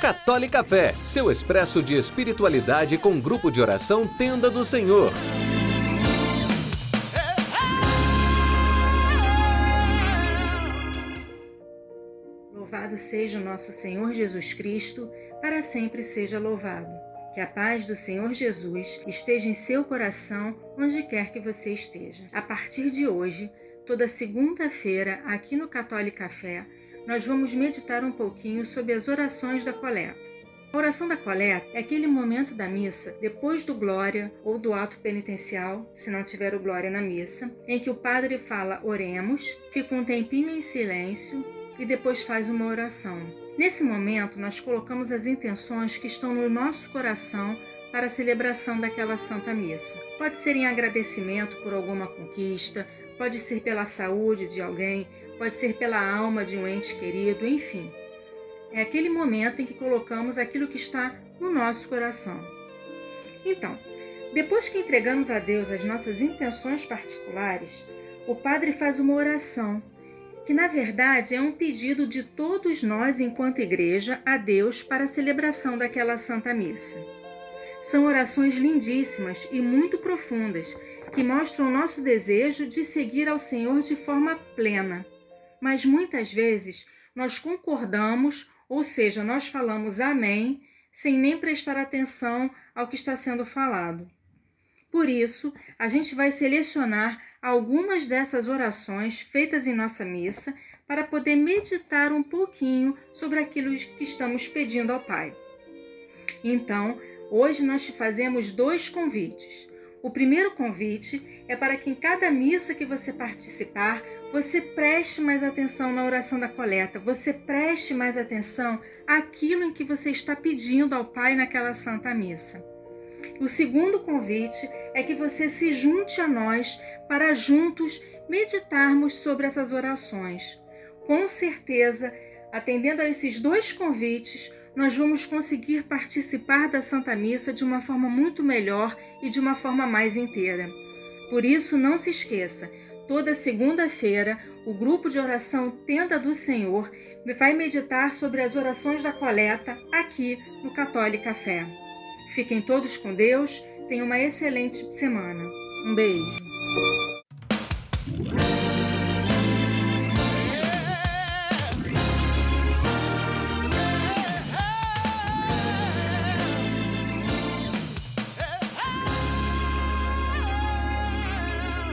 Católica Fé, seu expresso de espiritualidade com grupo de oração Tenda do Senhor. Louvado seja o nosso Senhor Jesus Cristo, para sempre seja louvado. Que a paz do Senhor Jesus esteja em seu coração, onde quer que você esteja. A partir de hoje, toda segunda-feira, aqui no Católica Fé, nós vamos meditar um pouquinho sobre as orações da coleta. A oração da coleta é aquele momento da missa, depois do glória ou do ato penitencial, se não tiver o glória na missa, em que o padre fala oremos, fica um tempinho em silêncio e depois faz uma oração. Nesse momento, nós colocamos as intenções que estão no nosso coração para a celebração daquela Santa Missa. Pode ser em agradecimento por alguma conquista, pode ser pela saúde de alguém, pode ser pela alma de um ente querido, enfim. É aquele momento em que colocamos aquilo que está no nosso coração. Então, depois que entregamos a Deus as nossas intenções particulares, o Padre faz uma oração que na verdade é um pedido de todos nós, enquanto igreja, a Deus para a celebração daquela Santa Missa. São orações lindíssimas e muito profundas que mostram o nosso desejo de seguir ao Senhor de forma plena. Mas muitas vezes nós concordamos, ou seja, nós falamos amém, sem nem prestar atenção ao que está sendo falado. Por isso, a gente vai selecionar algumas dessas orações feitas em nossa missa para poder meditar um pouquinho sobre aquilo que estamos pedindo ao Pai. Então, hoje nós te fazemos dois convites. O primeiro convite é para que em cada missa que você participar, você preste mais atenção na oração da coleta, você preste mais atenção àquilo em que você está pedindo ao Pai naquela Santa Missa. O segundo convite é que você se junte a nós para juntos meditarmos sobre essas orações. Com certeza, atendendo a esses dois convites, nós vamos conseguir participar da Santa Missa de uma forma muito melhor e de uma forma mais inteira. Por isso, não se esqueça, toda segunda-feira, o grupo de oração Tenda do Senhor vai meditar sobre as orações da coleta aqui no Católica Fé. Fiquem todos com Deus, tenham uma excelente semana. Um beijo.